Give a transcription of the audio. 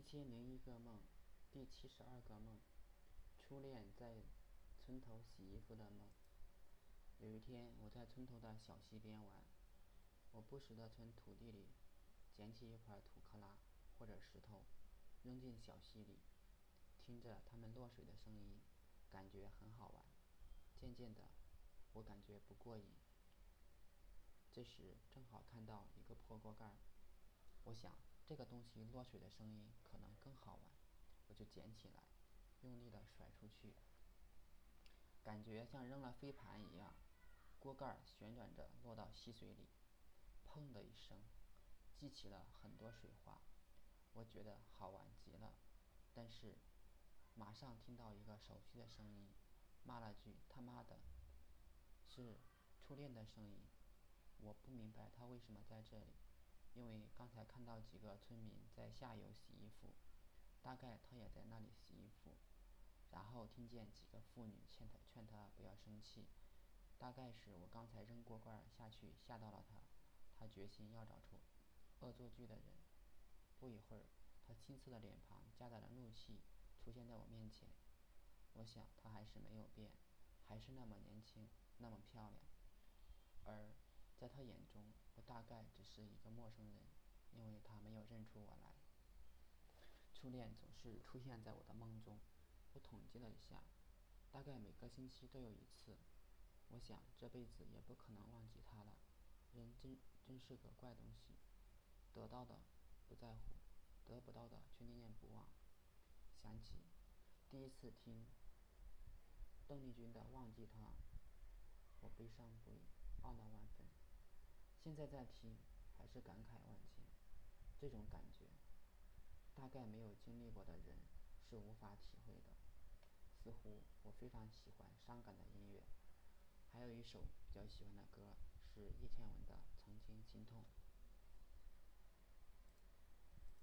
一千零一个梦，第七十二个梦，初恋在村头洗衣服的梦。有一天，我在村头的小溪边玩，我不时地从土地里捡起一块土坷垃或者石头，扔进小溪里，听着它们落水的声音，感觉很好玩。渐渐的，我感觉不过瘾。这时，正好看到一个破锅盖，我想这个东西落水的声音可能更好玩，我就捡起来，用力地甩出去，感觉像扔了飞盘一样，锅盖旋转着落到溪水里，砰的一声，激起了很多水花。我觉得好玩极了，但是马上听到一个熟悉的声音，骂了句“他妈的”，是初恋的声音。我不明白他为什么在这里，因为刚才看到几个村民在下游洗衣服，大概他也在那里洗衣服。然后听见几个妇女劝他劝他不要生气，大概是我刚才扔锅盖下去吓到了他，他决心要找出恶作剧的人。不一会儿，他青涩的脸庞夹杂着怒气出现在我面前。我想他还是没有变，还是那么年轻，那么漂亮。在眼中，我大概只是一个陌生人，因为他没有认出我来。初恋总是出现在我的梦中，我统计了一下，大概每个星期都有一次。我想这辈子也不可能忘记他了。人真真是个怪东西，得到的不在乎，得不到的却念念不忘。想起第一次听邓丽君的《忘记他》，我悲伤不已，懊恼万分。现在再听，还是感慨万千。这种感觉，大概没有经历过的人是无法体会的。似乎我非常喜欢伤感的音乐，还有一首比较喜欢的歌是叶倩文的《